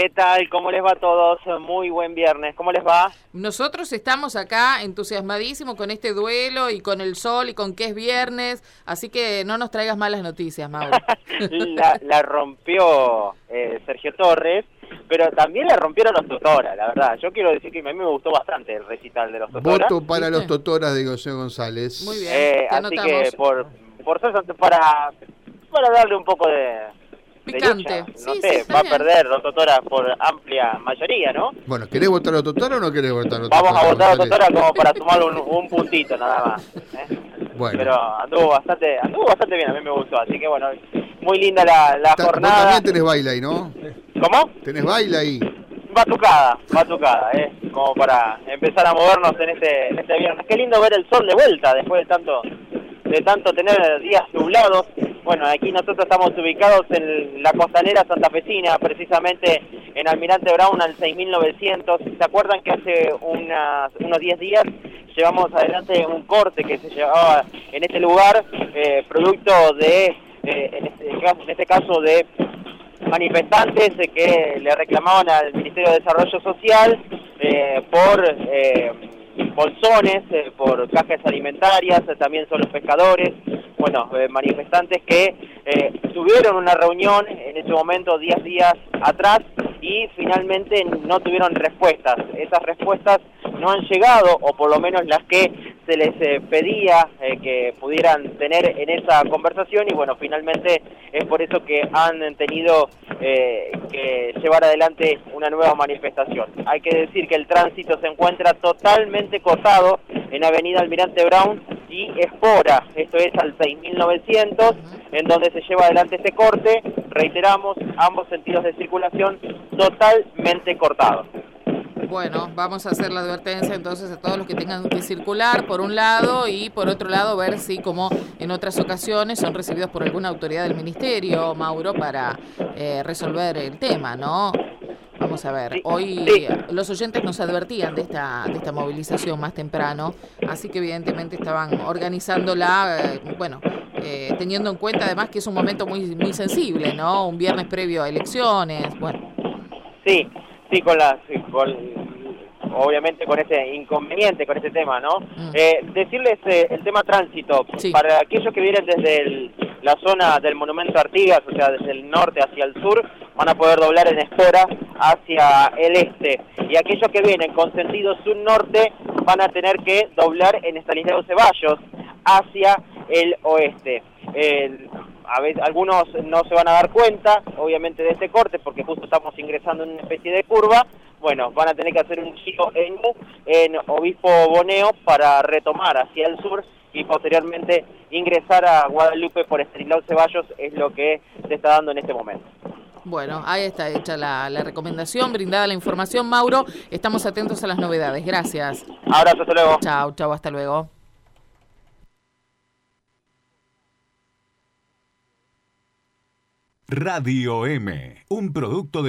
¿Qué tal? ¿Cómo les va a todos? Muy buen viernes. ¿Cómo les va? Nosotros estamos acá entusiasmadísimos con este duelo y con el sol y con que es viernes, así que no nos traigas malas noticias, Mauro. la, rompió eh, Sergio Torres, pero también la rompieron los Totoras, la verdad. Yo quiero decir que a mí me gustó bastante el recital de los Totoras. Voto para los Totoras de José González. Muy bien. Eh, así que por, por para, para darle un poco de Picante. No sé, va a perder Totora por amplia mayoría, ¿no? Bueno, ¿querés votar a Totora o no querés votar a Totora? Vamos a votar a Totora como para tomar un, puntito nada más. ¿eh? Bueno. Pero anduvo bastante, anduvo bastante bien, a mí me gustó. Así que bueno, muy linda la, la jornada. Vos también tenés baile ahí, ¿no? ¿Cómo? Tenés baile ahí. Batucada, batucada, ¿eh? Como para empezar a movernos en este, en este viernes. Qué lindo ver el sol de vuelta después de tanto, de tanto tener días nublados bueno, aquí nosotros estamos ubicados en la costanera santafesina, precisamente en Almirante Brown al 6900. ¿Se acuerdan que hace unos 10 días llevamos adelante un corte que se llevaba en este lugar, eh, producto de, eh, este en, este, caso, de manifestantes que le reclamaban al Ministerio de Desarrollo Social eh, por bolsones, por cajas alimentarias, también son los pescadores, bueno, eh, manifestantes que eh, tuvieron una reunión en ese momento, 10 días atrás, y finalmente no tuvieron respuestas. Esas respuestas no han llegado, o por lo menos las que se les eh, pedía que pudieran tener en esa conversación, y bueno, finalmente es por eso que han tenido que llevar adelante una nueva manifestación. Hay que decir que el tránsito se encuentra totalmente cortado en Avenida Almirante Brown y Espora, esto es al 6900, en donde se lleva adelante este corte, reiteramos, ambos sentidos de circulación totalmente cortados. Bueno, vamos a hacer la advertencia entonces a todos los que tengan que circular, por un lado, y por otro lado, ver si, como en otras ocasiones, son recibidos por alguna autoridad del Ministerio, Mauro, para eh, resolver el tema, ¿no? Vamos a ver, hoy los oyentes nos advertían de esta, de esta movilización más temprano, así que evidentemente estaban organizándola, eh, bueno, eh, teniendo en cuenta además que es un momento muy, muy sensible, ¿no? Un viernes previo a elecciones, bueno. Sí, sí, con las, con, obviamente con ese inconveniente, con ese tema, ¿no? Mm. Eh, decirles el tema tránsito, para aquellos que vienen desde la zona del Monumento Artigas, o sea, desde el norte hacia el sur, van a poder doblar en espora hacia el este. Y aquellos que vienen con sentido sur-norte van a tener que doblar en Estanislao Ceballos hacia el oeste. a veces, algunos no se van a dar cuenta, obviamente, de este corte, porque justo estamos ingresando en una especie de curva. Bueno, van a tener que hacer un giro en, en Obispo Boneo para retomar hacia el sur y posteriormente ingresar a Guadalupe por Estanislao Ceballos, es lo que se está dando en este momento. Bueno, ahí está hecha la, recomendación, brindada la información. Mauro, estamos atentos a las novedades. Gracias. Abrazo, hasta luego. Chao, chao, hasta luego. Radio M, un producto de...